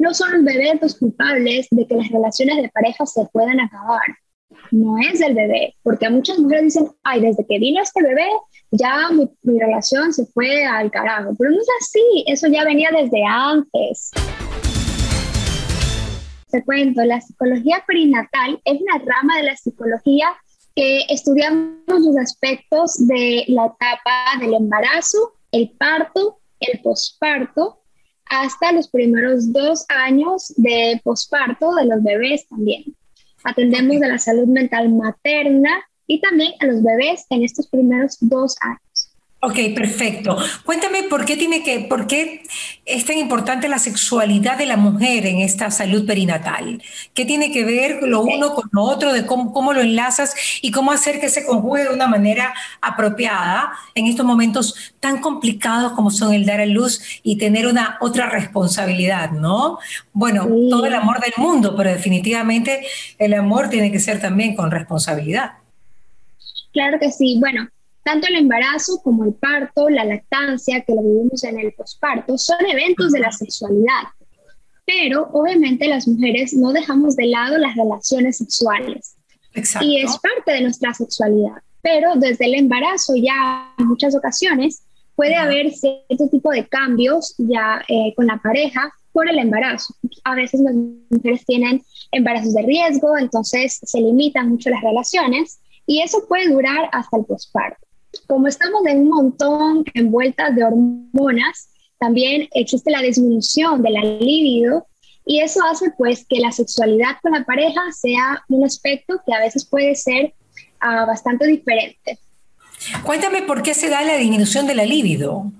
no son bebés los culpables de que las relaciones de pareja se puedan acabar. No es el bebé, porque muchas mujeres dicen, ay, desde que vino este bebé, ya mi, mi relación se fue al carajo. Pero no es así, eso ya venía desde antes. Te cuento, la psicología perinatal es una rama de la psicología que estudiamos los aspectos de la etapa del embarazo, el parto, el posparto hasta los primeros dos años de posparto de los bebés también. Atendemos de la salud mental materna y también a los bebés en estos primeros dos años. Ok, perfecto. Cuéntame por qué tiene que, por qué es tan importante la sexualidad de la mujer en esta salud perinatal. ¿Qué tiene que ver lo uno con lo otro, de cómo, cómo lo enlazas y cómo hacer que se conjugue de una manera apropiada en estos momentos tan complicados como son el dar a luz y tener una otra responsabilidad, ¿no? Bueno, todo el amor del mundo, pero definitivamente el amor tiene que ser también con responsabilidad. Claro que sí. Bueno, tanto el embarazo como el parto, la lactancia, que lo vivimos en el posparto, son eventos de la sexualidad. Pero obviamente las mujeres no dejamos de lado las relaciones sexuales. Exacto. Y es parte de nuestra sexualidad. Pero desde el embarazo ya en muchas ocasiones puede haber cierto tipo de cambios ya eh, con la pareja por el embarazo. A veces las mujeres tienen embarazos de riesgo, entonces se limitan mucho las relaciones y eso puede durar hasta el posparto como estamos en un montón envueltas de hormonas, también existe la disminución de la libido y eso hace pues que la sexualidad con la pareja sea un aspecto que a veces puede ser uh, bastante diferente. Cuéntame por qué se da la disminución de la libido.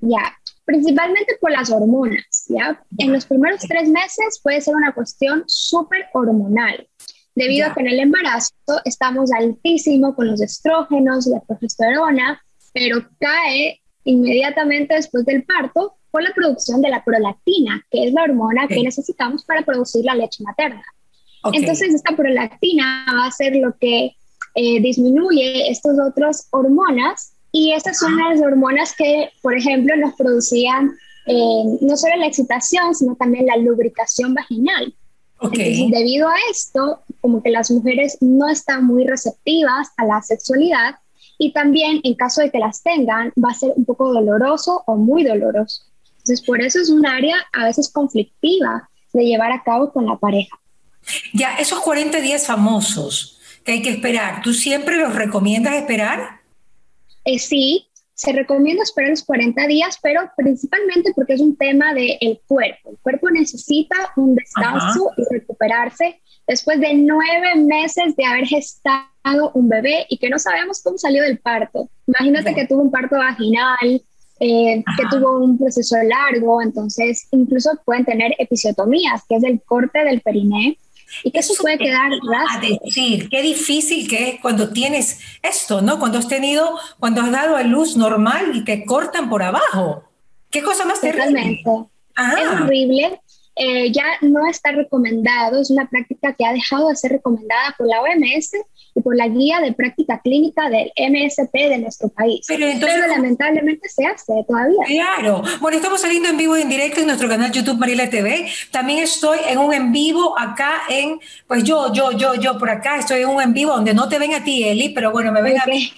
Ya, principalmente por las hormonas, ¿ya? En los primeros tres meses puede ser una cuestión súper hormonal debido a que en el embarazo estamos altísimo con los estrógenos, la progesterona, pero cae inmediatamente después del parto por la producción de la prolactina, que es la hormona que necesitamos para producir la leche materna. Entonces, esta prolactina va a ser lo que eh, disminuye estas otras hormonas y estas son las hormonas que, por ejemplo, nos producían eh, no solo la excitación, sino también la lubricación vaginal. Entonces, debido a esto, como que las mujeres no están muy receptivas a la sexualidad y también en caso de que las tengan, va a ser un poco doloroso o muy doloroso. Entonces, por eso es un área a veces conflictiva de llevar a cabo con la pareja. Ya, esos 40 días famosos que hay que esperar, ¿tú siempre los recomiendas esperar? Eh, sí, se recomienda esperar los 40 días, pero principalmente porque es un tema del el cuerpo. El cuerpo necesita un descanso y recuperarse después de nueve meses de haber gestado un bebé y que no sabemos cómo salió del parto. Imagínate que tuvo un parto vaginal, eh, que tuvo un proceso largo, entonces incluso pueden tener episiotomías, que es el corte del periné, y que eso puede quedar A decir, qué difícil que es cuando tienes esto, ¿no? Cuando has tenido, cuando has dado a luz normal y te cortan por abajo. Qué cosa más terrible. Es horrible. Eh, ya no está recomendado, es una práctica que ha dejado de ser recomendada por la OMS y por la guía de práctica clínica del MSP de nuestro país. Pero, lamentablemente se hace todavía. Claro. Bueno, estamos saliendo en vivo y en directo en nuestro canal YouTube Mariela TV. También estoy en un en vivo acá en, pues yo, yo, yo, yo por acá estoy en un en vivo donde no te ven a ti, Eli, pero bueno, me ven a mí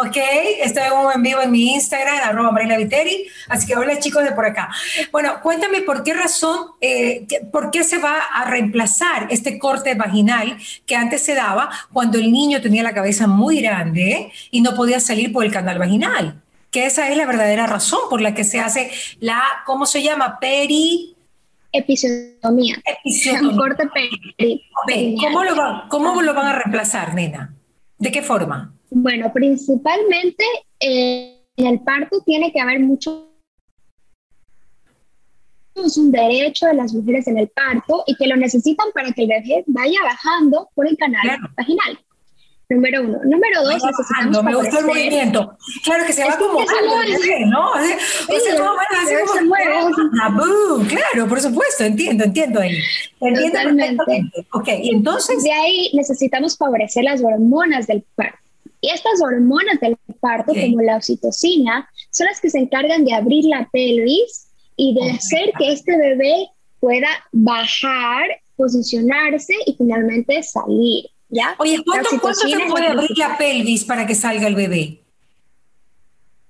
Ok, estoy en vivo en mi Instagram, arroba Marina Viteri. Así que hola chicos de por acá. Bueno, cuéntame por qué razón, eh, por qué se va a reemplazar este corte vaginal que antes se daba cuando el niño tenía la cabeza muy grande y no podía salir por el canal vaginal. Que esa es la verdadera razón por la que se hace la, ¿cómo se llama? Peri... Episiotomía. Episiotomía. Corte peri. ¿Cómo, lo ¿Cómo lo van a reemplazar, nena? ¿De qué forma? Bueno, principalmente eh, en el parto tiene que haber mucho es un derecho de las mujeres en el parto y que lo necesitan para que el bebé vaya bajando por el canal vaginal. Número uno. Número dos, necesitamos Me gustó el movimiento. Claro que se va como ¿no? O sea, no, bueno, se mueve. Ah, claro, por supuesto, entiendo, entiendo. Entiendo perfectamente. Ok, y entonces... De ahí necesitamos favorecer las hormonas del parto. Y estas hormonas del parto, como la oxitocina, son las que se encargan de abrir la pelvis y de hacer que este bebé pueda bajar, posicionarse y finalmente salir. ¿ya? Oye, ¿cuánto, ¿cuánto se puede abrir la pelvis para que salga el bebé?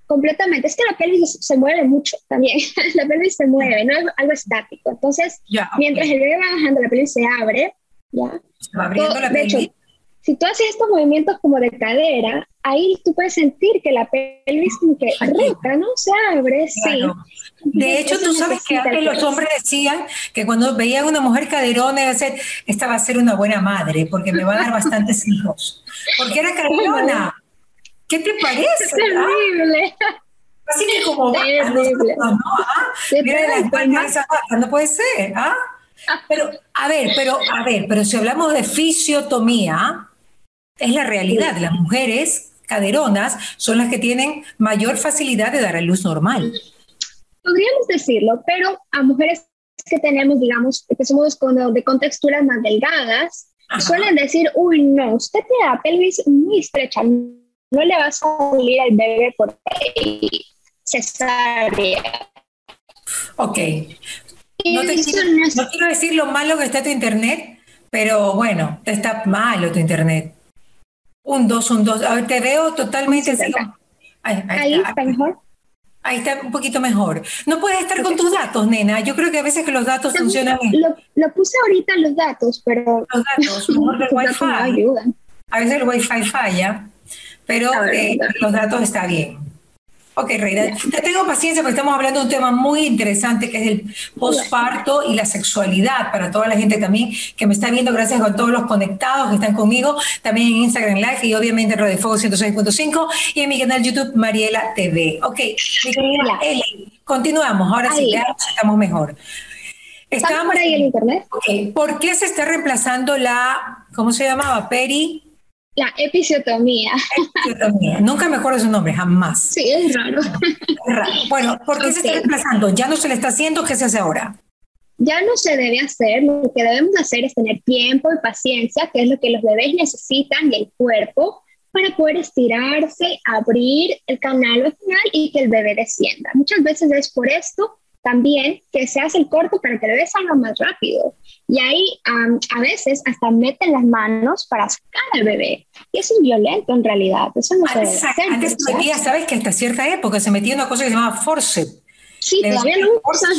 completamente. Es que la pelvis se mueve mucho también. la pelvis se mueve, no es algo estático. Entonces, mientras el bebé va bajando, la pelvis se abre. ¿ya? Se va abriendo la pelvis. Hecho, si tú haces estos movimientos como de cadera, ahí tú puedes sentir que la pelvis como que rota, ¿no? Se abre, sí. De hecho, tú sabes que antes los hombres decían que cuando veían una mujer caderona, decir, esta va a ser una buena madre porque me va a dar bastantes hijos. Porque era caderona. ¿Qué te parece? Es terrible. Así que como terrible. ¿no? ¿Ah? Mira la no puede ser, ¿ah? Pero, a ver, pero, a ver, pero si hablamos de fisiotomía, es la realidad. Las mujeres caderonas son las que tienen mayor facilidad de dar a luz normal. Podríamos decirlo, pero a mujeres que tenemos, digamos, que somos de contexturas más delgadas, suelen decir, uy, no, usted tiene la pelvis muy estrecha, no le va a salir al bebé por ahí cesárea. Ok. No, quiero, decir lo malo que está tu internet, pero bueno, está malo tu internet. Un 2, un 2. A ver, te veo totalmente Ahí, está, mejor. Ahí está un poquito mejor. No puedes estar con tus datos, nena. Yo creo que a veces que los datos funcionan Lo, lo, puse ahorita los datos, pero... Los datos, mejor del Wi-Fi. A veces el Wi-Fi falla pero eh, los datos están bien. Ok, Reina, te tengo paciencia porque estamos hablando de un tema muy interesante que es el posparto y la sexualidad para toda la gente también que me está viendo, gracias a todos los conectados que están conmigo, también en Instagram Live y obviamente en Radio Fuego 106.5 y en mi canal YouTube Mariela TV. Ok, mi querida Eli, continuamos, ahora sí, ya estamos mejor. ¿Estamos por ahí en internet? Ok, ¿por qué se está reemplazando la, ¿cómo se llamaba? Peri la episiotomía. Nunca me acuerdo su nombre, jamás. Sí, es raro. Bueno, ¿por qué se está desplazando? ¿Ya no se le está haciendo? ¿Qué se hace ahora? Ya no se debe hacer. Lo que debemos hacer es tener tiempo y paciencia, que es lo que los bebés necesitan y el cuerpo para poder estirarse, abrir el canal vaginal y que el bebé descienda. Muchas veces es por esto también que se hace el corte para que bebé salga más rápido. Y ahí a veces hasta meten las manos para sacar al bebé. Y eso es violento en realidad. Eso no se antes, Antes se metía, ¿sabes? Que hasta cierta época se metía una cosa que se llamaba forceps. Sí, todavía lo usan.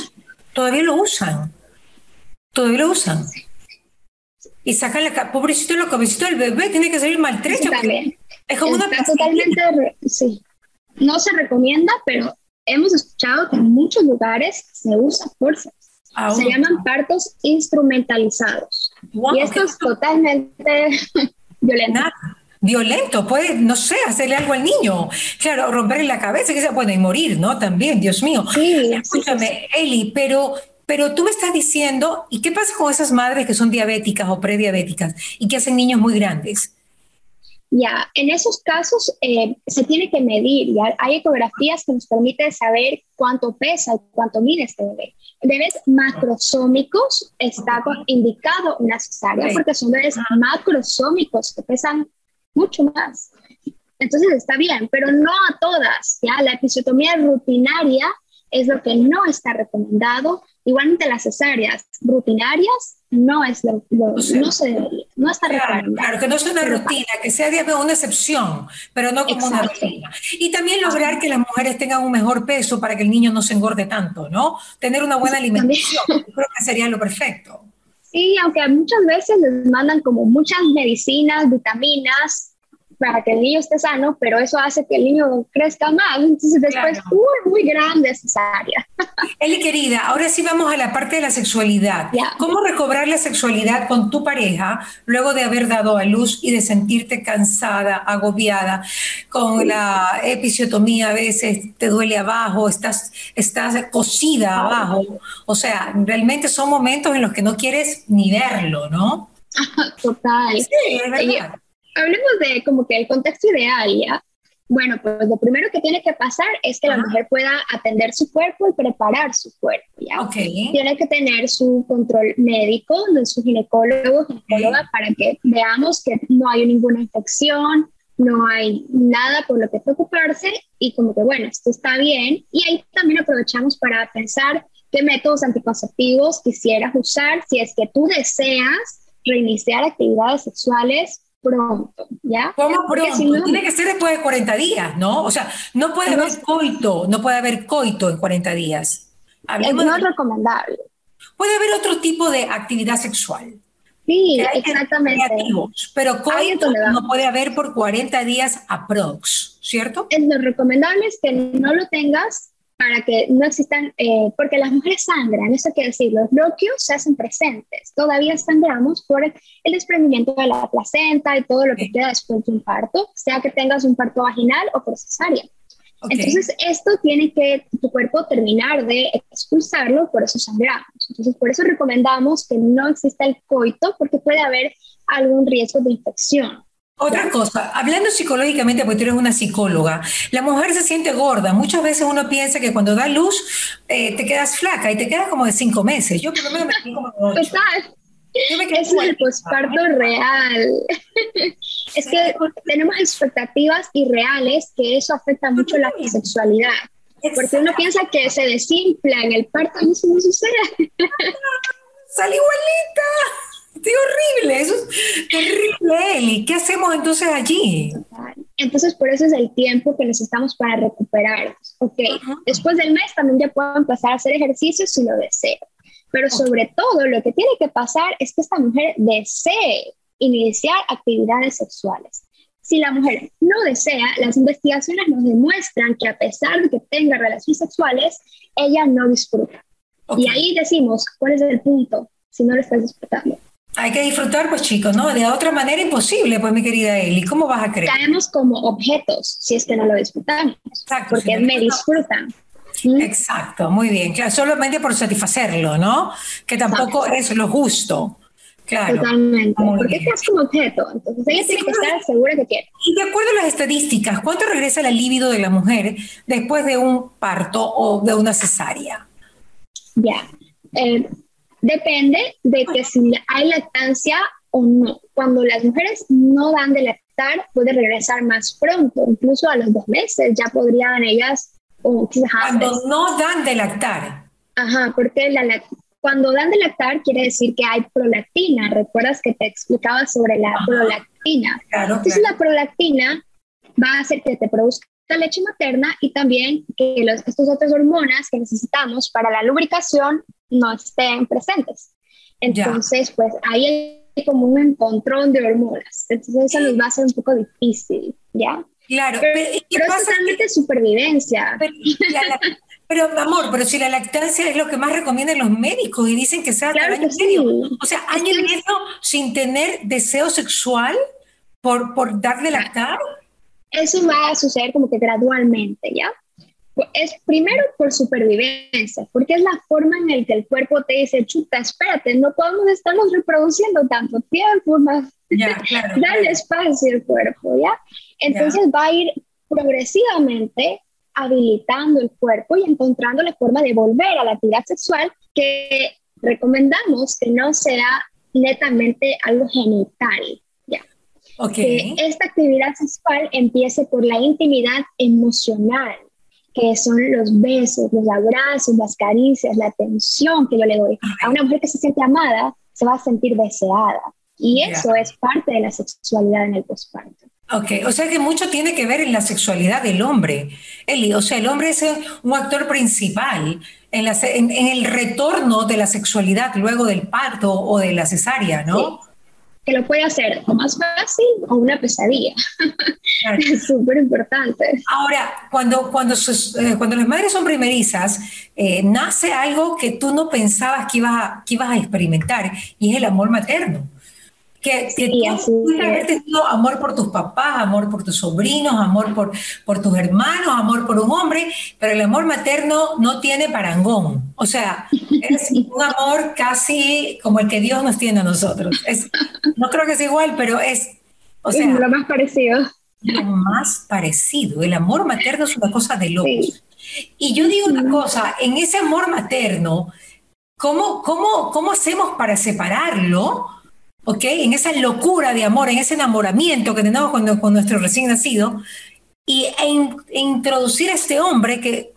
Todavía lo usan. Todavía lo usan. Y sacan la pobrecito lo cabecito del bebé, tiene que salir maltrecho. Es como una totalmente, sí. No se recomienda, pero hemos escuchado que en muchos lugares se usa forceps. Se llaman partos instrumentalizados. y esto es totalmente violento. Violento, puede, no sé, hacerle algo al niño. Claro, romperle la cabeza, que se puede morir, ¿no? También, Dios mío. Sí, Escúchame, Eli, pero, pero tú me estás diciendo, ¿y qué pasa con esas madres que son diabéticas o prediabéticas y que hacen niños muy grandes? Ya, en esos casos eh, se tiene que medir, ya hay ecografías que nos permiten saber cuánto pesa y cuánto mide este bebé. Bebés macrosómicos está indicado una cesárea porque son bebés macrosómicos que pesan mucho más. Entonces está bien, pero no a todas, ya la episiotomía rutinaria es lo que no está recomendado. Igualmente las cesáreas rutinarias no es lo, no se no está claro, claro, que no sea una rutina, que sea una excepción, pero no como una rutina. Y también lograr que las mujeres tengan un mejor peso para que el niño no se engorde tanto, ¿no? Tener una buena alimentación, creo que sería lo perfecto. Sí, aunque muchas veces les mandan como muchas medicinas, vitaminas, para que el niño esté sano, pero eso hace que el niño crezca más. Entonces después, muy, muy grande esa área. Eli, querida, ahora sí vamos a la parte de la sexualidad. ¿Cómo recobrar la sexualidad con tu pareja luego de haber dado a luz y de sentirte cansada, agobiada, con la episiotomía a veces te duele abajo, estás, estás cosida abajo? O sea, realmente son momentos en los que no quieres ni verlo, ¿no? Total. Sí, es verdad hablemos de como que el contexto ideal, ¿ya? Bueno, pues lo primero que tiene que pasar es que la mujer pueda atender su cuerpo y preparar su cuerpo, ¿ya? Okay. Tiene que tener su control médico de su ginecólogo, ginecóloga, para que veamos que no hay ninguna infección, no hay nada por lo que preocuparse y como que, bueno, esto está bien. Y ahí también aprovechamos para pensar qué métodos anticonceptivos quisieras usar si es que tú deseas reiniciar actividades sexuales pronto, ¿ya? ¿Cómo pronto? Tiene que ser después de 40 días, ¿no? O sea, no puede haber coito, no puede haber coito en 40 días. Hablemos no es recomendable. Puede haber otro tipo de actividad sexual. Sí, exactamente. pero coito no puede haber por 40 días aprox, ¿cierto? Es lo recomendable es que no lo tengas para que no existan, eh, porque las mujeres sangran, eso quiere decir, los bloqueos se hacen presentes, todavía sangramos por el desprendimiento de la placenta y todo lo que queda después de un parto, sea que tengas un parto vaginal o por cesárea. Entonces, esto tiene que tu cuerpo terminar de expulsarlo, por eso sangramos. Entonces, por eso recomendamos que no exista el coito, porque puede haber algún riesgo de infección. Otra cosa, hablando psicológicamente, porque tú eres una psicóloga, la mujer se siente gorda. Muchas veces uno piensa que cuando da luz eh, te quedas flaca y te quedas como de cinco meses. Yo por lo menos me quedé como de ocho. Total. Es el posparto real. es que tenemos expectativas irreales que eso afecta mucho la sexualidad. Porque uno piensa que se desinfla en el parto y eso no sucede. ¡Sal igualita! ¡Qué horrible! Eso es terrible, Eli. ¿Qué hacemos entonces allí? Entonces, por eso es el tiempo que necesitamos para recuperarnos. Ok, después del mes también ya puedo empezar a hacer ejercicios si lo deseo. Pero sobre todo, lo que tiene que pasar es que esta mujer desee iniciar actividades sexuales. Si la mujer no desea, las investigaciones nos demuestran que a pesar de que tenga relaciones sexuales, ella no disfruta. Y ahí decimos, ¿cuál es el punto si no lo estás disfrutando? Hay que disfrutar, pues chicos, ¿no? De otra manera imposible, pues mi querida Eli. ¿Cómo vas a creer? Caemos como objetos si es que no lo disfrutamos. Exacto, porque me disfrutan. Exacto, muy bien. Claro, solamente por satisfacerlo, ¿no? Que tampoco es lo justo. Claro. Totalmente. Porque estás como objeto. Entonces ella tiene que estar segura que quiere. Y de acuerdo a las estadísticas, ¿cuánto regresa la libido de la mujer después de un parto o de una cesárea? Ya. Eh, depende de que si hay lactancia o no. Cuando las mujeres no dan de lactar, puede regresar más pronto, incluso a los dos meses ya podrían ellas cuando no dan de lactar. Ajá, porque la, cuando dan de lactar quiere decir que hay prolactina. ¿Recuerdas que te explicaba sobre la prolactina? Claro, Entonces la prolactina va a hacer que te produzca leche materna y también que los, estos otras hormonas que necesitamos para la lubricación no estén presentes. Entonces, pues ahí hay como un encontrón de hormonas. Entonces eso nos va a ser un poco difícil, ¿ya? Claro, pero, es totalmente supervivencia. Pero, amor, pero si la lactancia es lo que más recomiendan los médicos y dicen que sea claro que sí. O sea, año y medio sin tener deseo sexual por, por darle lactar. Eso va a suceder como que gradualmente, ¿ya? Es primero por supervivencia, porque es la forma en la que el cuerpo te dice, chuta, espérate, no podemos estarnos reproduciendo tanto tiempo, más ya, claro, dale espacio al cuerpo, ¿ya? Entonces va a ir progresivamente habilitando el cuerpo y encontrando la forma de volver a la actividad sexual que recomendamos que no sea netamente algo genital. Okay. Que esta actividad sexual empiece por la intimidad emocional, que son los besos, los abrazos, las caricias, la atención que yo le doy. A una mujer que se siente amada, se va a sentir deseada. Y eso es parte de la sexualidad en el posparto. Ok, o sea que mucho tiene que ver en la sexualidad del hombre, Eli. O sea, el hombre es un actor principal en, la, en, el retorno de la sexualidad luego del parto o de la cesárea, ¿no? Que lo puede hacer o más fácil o una pesadilla. es súper importante. Ahora, cuando, cuando, eh, cuando las madres son primerizas, eh, nace algo que tú no pensabas que ibas, que ibas a experimentar y es el amor materno que, que tú puedes haber tenido amor por tus papás, amor por tus sobrinos, amor por, por tus hermanos, amor por un hombre, pero el amor materno no tiene parangón. O sea, es un amor casi como el que Dios nos tiene a nosotros. Es, no creo que sea igual, pero es... O sea, lo más parecido. Lo más parecido. El amor materno es una cosa de locos. Y yo digo una cosa, en ese amor materno, ¿cómo, cómo, cómo hacemos para separarlo? ¿Ok? En esa locura de amor, en ese enamoramiento que tenemos con, con nuestro recién nacido, y e, e introducir a este hombre que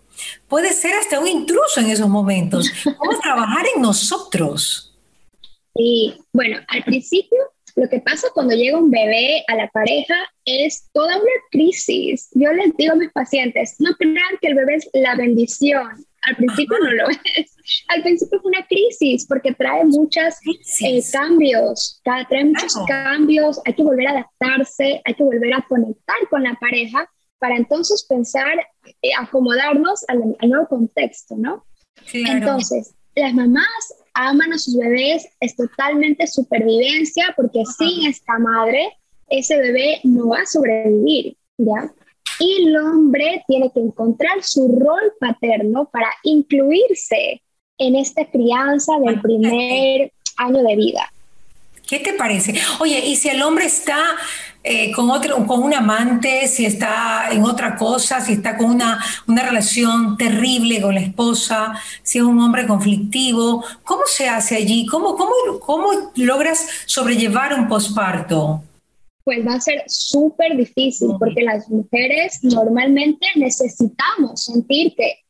puede ser hasta un intruso en esos momentos. ¿Cómo trabajar en nosotros? Sí, bueno, al principio lo que pasa cuando llega un bebé a la pareja es toda una crisis. Yo les digo a mis pacientes, no crean que el bebé es la bendición. Al principio no lo es. Al principio es una crisis porque trae muchos eh, cambios, trae muchos cambios, hay que volver a adaptarse, hay que volver a conectar con la pareja para entonces pensar, eh, acomodarnos al, nuevo contexto, ¿no? Entonces, las mamás aman a sus bebés, es totalmente supervivencia, porque sin esta madre, ese bebé no va a sobrevivir, ¿ya? Y el hombre tiene que encontrar su rol paterno para incluirse en esta crianza del primer año de vida. ¿Qué te parece? Oye, y si el hombre está eh, con, otro, con un amante, si está en otra cosa, si está con una, una relación terrible con la esposa, si es un hombre conflictivo, ¿cómo se hace allí? ¿Cómo, cómo, cómo logras sobrellevar un posparto? Pues va a ser súper difícil porque las mujeres normalmente necesitamos sentir que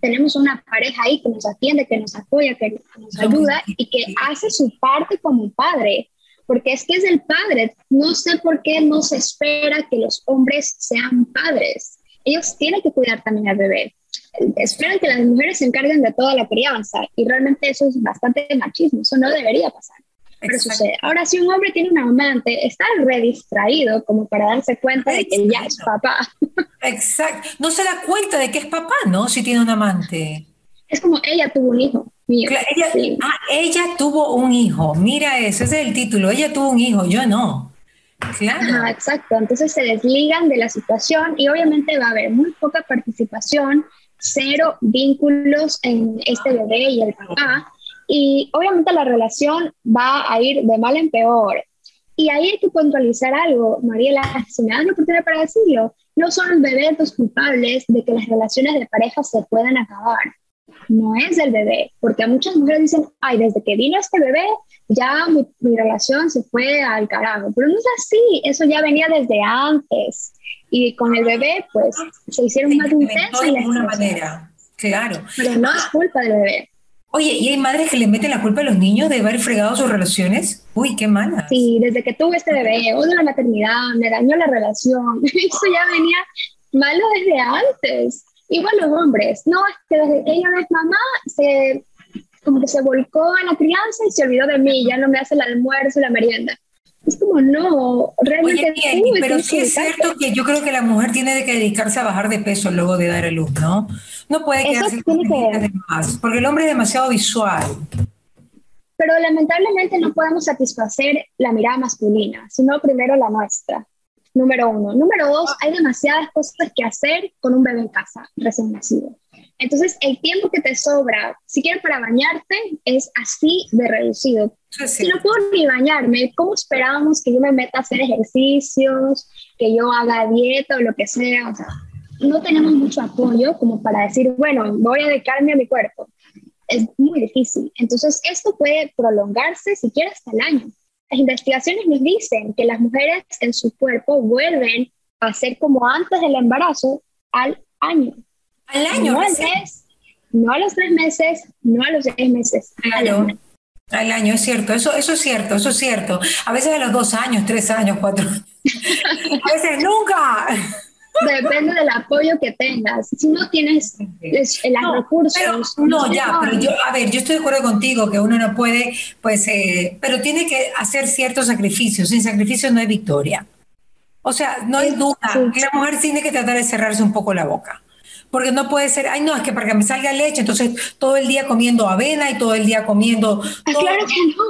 tenemos una pareja ahí que nos atiende, que nos apoya, que nos ayuda y que hace su parte como padre porque es que es el padre. No sé por qué no se espera que los hombres sean padres. Ellos tienen que cuidar también al bebé. Esperan que las mujeres se encarguen de toda la crianza y realmente eso es bastante machismo, eso no debería pasar. Pero sucede. Ahora, si un hombre tiene un amante, está redistraído como para darse cuenta de que ya es papá. Exacto. No se da cuenta de que es papá, ¿no? Si tiene un amante. Es como ella tuvo un hijo ella, ah, ella tuvo un hijo, mira eso, ese es el título, ella tuvo un hijo, yo no. Claro. exacto, entonces se desligan de la situación y obviamente va a haber muy poca participación, cero vínculos en este bebé y el papá, y obviamente la relación va a ir de mal en peor. Y ahí hay que puntualizar algo, Mariela, si me das la oportunidad para decirlo, no son los bebés los culpables de que las relaciones de pareja se puedan acabar no es el bebé, porque muchas mujeres dicen, ay, desde que vino este bebé, ya mi, relación se fue al carajo, pero no es así, eso ya venía desde antes. Y con el bebé, pues, se hicieron más intensas. De alguna manera, claro. Pero no es culpa del bebé. Oye, ¿y hay madres que le meten la culpa a los niños de haber fregado sus relaciones? Uy, qué mala. Sí, desde que tuve este bebé, odio la maternidad, me dañó la relación. Eso ya venía malo desde antes. Igual los hombres, no, es que desde que ella no es mamá, se, como que se volcó en la crianza y se olvidó de mí, ya no me hace el almuerzo la merienda. Es como, no, realmente... pero sí es cierto que yo creo que la mujer tiene que dedicarse a bajar de peso luego de dar a luz, ¿no? No puede quedarse con que... más, porque el hombre es demasiado visual. Pero lamentablemente no podemos satisfacer la mirada masculina, sino primero la nuestra número uno. Número dos, hay demasiadas cosas que hacer con un bebé en casa recién nacido. Entonces, el tiempo que te sobra, si quieres para bañarte, es así de reducido. Si no puedo ni bañarme, ¿cómo esperábamos que yo me meta a hacer ejercicios, que yo haga dieta o lo que sea? O sea, no tenemos mucho apoyo como para decir, bueno, voy a dedicarme a mi cuerpo. Es muy difícil. Entonces, esto puede prolongarse si quieres hasta el año. Las investigaciones nos dicen que las mujeres en su cuerpo vuelven a ser como antes del embarazo al año. Al año. No al mes, no a los tres meses, no a los seis meses. Al año. Al año, es cierto, eso, eso es cierto, eso es cierto. A veces a los dos años, tres años, cuatro. a veces nunca. Depende del apoyo que tengas. Si no tienes los recursos. no, ya, pero yo, a ver, yo estoy de acuerdo contigo que uno no puede, pues, eh, pero tiene que hacer ciertos sacrificios. Sin sacrificio no hay victoria. O sea, no hay duda que la mujer tiene que tratar de cerrarse un poco la boca. Porque no puede ser, ay, no, es que para que me salga leche, entonces todo el día comiendo avena y todo el día comiendo. Ah, claro que no.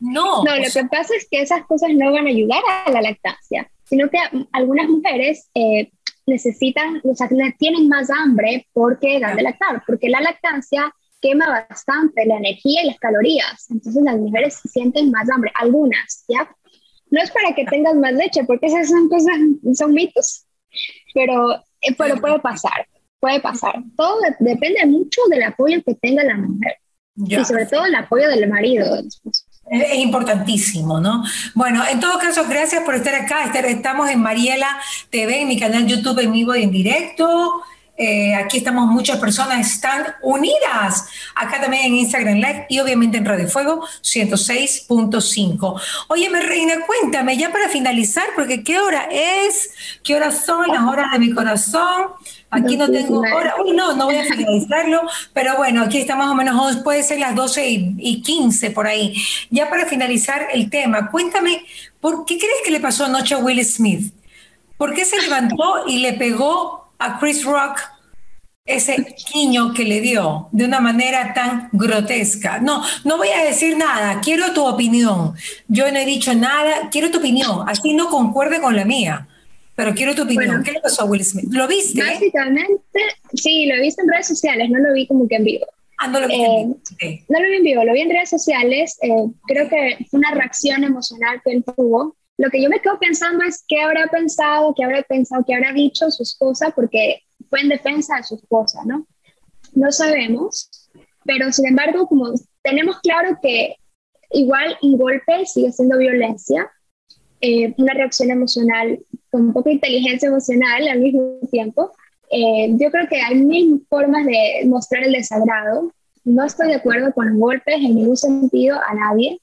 No. No, lo que pasa es que esas cosas no van a ayudar a la lactancia, sino que algunas mujeres eh, necesitan, o sea, tienen más hambre porque dan de lactar, porque la lactancia quema bastante la energía y las calorías. Entonces las mujeres sienten más hambre, algunas, ¿ya? No es para que tengas más leche, porque esas son cosas, son mitos, pero, eh, pero puede pasar, puede pasar. Todo depende mucho del apoyo que tenga la mujer y sobre todo el apoyo del marido. Es importantísimo, ¿no? Bueno, en todo caso, gracias por estar acá. Estamos en Mariela TV, en mi canal YouTube en vivo y en directo. Eh, aquí estamos muchas personas, están unidas. Acá también en Instagram Live y obviamente en Radio Fuego 106.5. Oye, mi reina, cuéntame ya para finalizar, porque ¿qué hora es? ¿Qué horas son las horas de mi corazón? Aquí no tengo hora. Uy, no, no voy a finalizarlo, pero bueno, aquí está más o menos, puede ser las 12 y, y 15 por ahí. Ya para finalizar el tema, cuéntame, ¿por qué crees que le pasó anoche a Will Smith? ¿Por qué se levantó y le pegó a Chris Rock ese quiño que le dio de una manera tan grotesca. No, no voy a decir nada, quiero tu opinión. Yo no he dicho nada, quiero tu opinión, así no concuerde con la mía. Pero quiero tu opinión. ¿Qué le pasó a Will Smith? ¿Lo viste? Básicamente, sí, lo he visto en redes sociales, no lo vi como que en vivo. Ah, no lo vi, en eh, No lo vi en vivo, lo vi en redes sociales. Eh, creo que fue una reacción emocional que él tuvo. Lo que yo me quedo pensando es qué habrá pensado, qué habrá pensado, qué habrá dicho su esposa, porque fue en defensa de su esposa, ¿no? No sabemos, pero sin embargo, como tenemos claro que igual un golpe sigue siendo violencia, eh, una reacción emocional con de inteligencia emocional al mismo tiempo. Eh, yo creo que hay mil formas de mostrar el desagrado. No estoy de acuerdo con golpes en ningún sentido a nadie,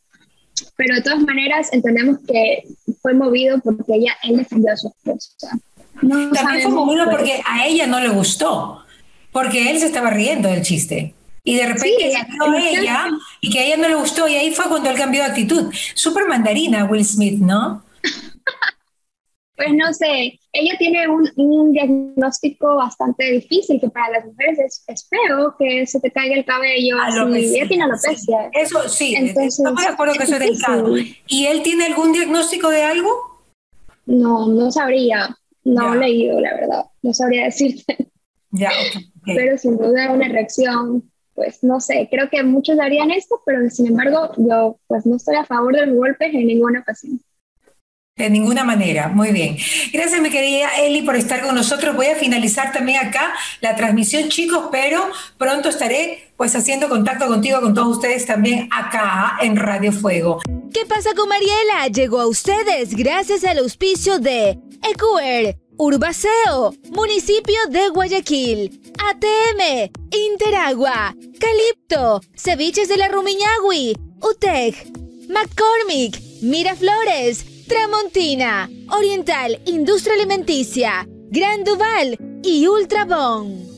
pero de todas maneras entendemos que fue movido porque ella, él defendió a su esposa. También fue movido porque a ella no le gustó, porque él se estaba riendo del chiste. Y de repente salió ella y que a ella no le gustó y ahí fue cuando él cambió de actitud. Súper mandarina Will Smith, ¿no? Pues no sé, ella tiene un, diagnóstico bastante difícil que para las mujeres es, feo que se te caiga el cabello. ella tiene alopecia. Eso sí, Entonces, estamos de acuerdo que eso es delicado. ¿Y él tiene algún diagnóstico de algo? No, no sabría. No he leído, la verdad. No sabría decirte. Ya, Pero sin duda una reacción, pues no sé, creo que muchos harían esto, pero sin embargo yo pues no estoy a favor de los golpes en ninguna ocasión. De ninguna manera, muy bien. Gracias, mi querida Eli, por estar con nosotros. Voy a finalizar también acá la transmisión, chicos, pero pronto estaré pues haciendo contacto contigo, con todos ustedes también acá en Radio Fuego. ¿Qué pasa con Mariela? Llegó a ustedes gracias al auspicio de EQR, Urbaceo, Municipio de Guayaquil, ATM, Interagua, Calipto, Ceviches de la Rumiñahui, UTEC, McCormick, Miraflores, Tramontina, Oriental Industria Alimenticia, Gran Duval y Ultrabón.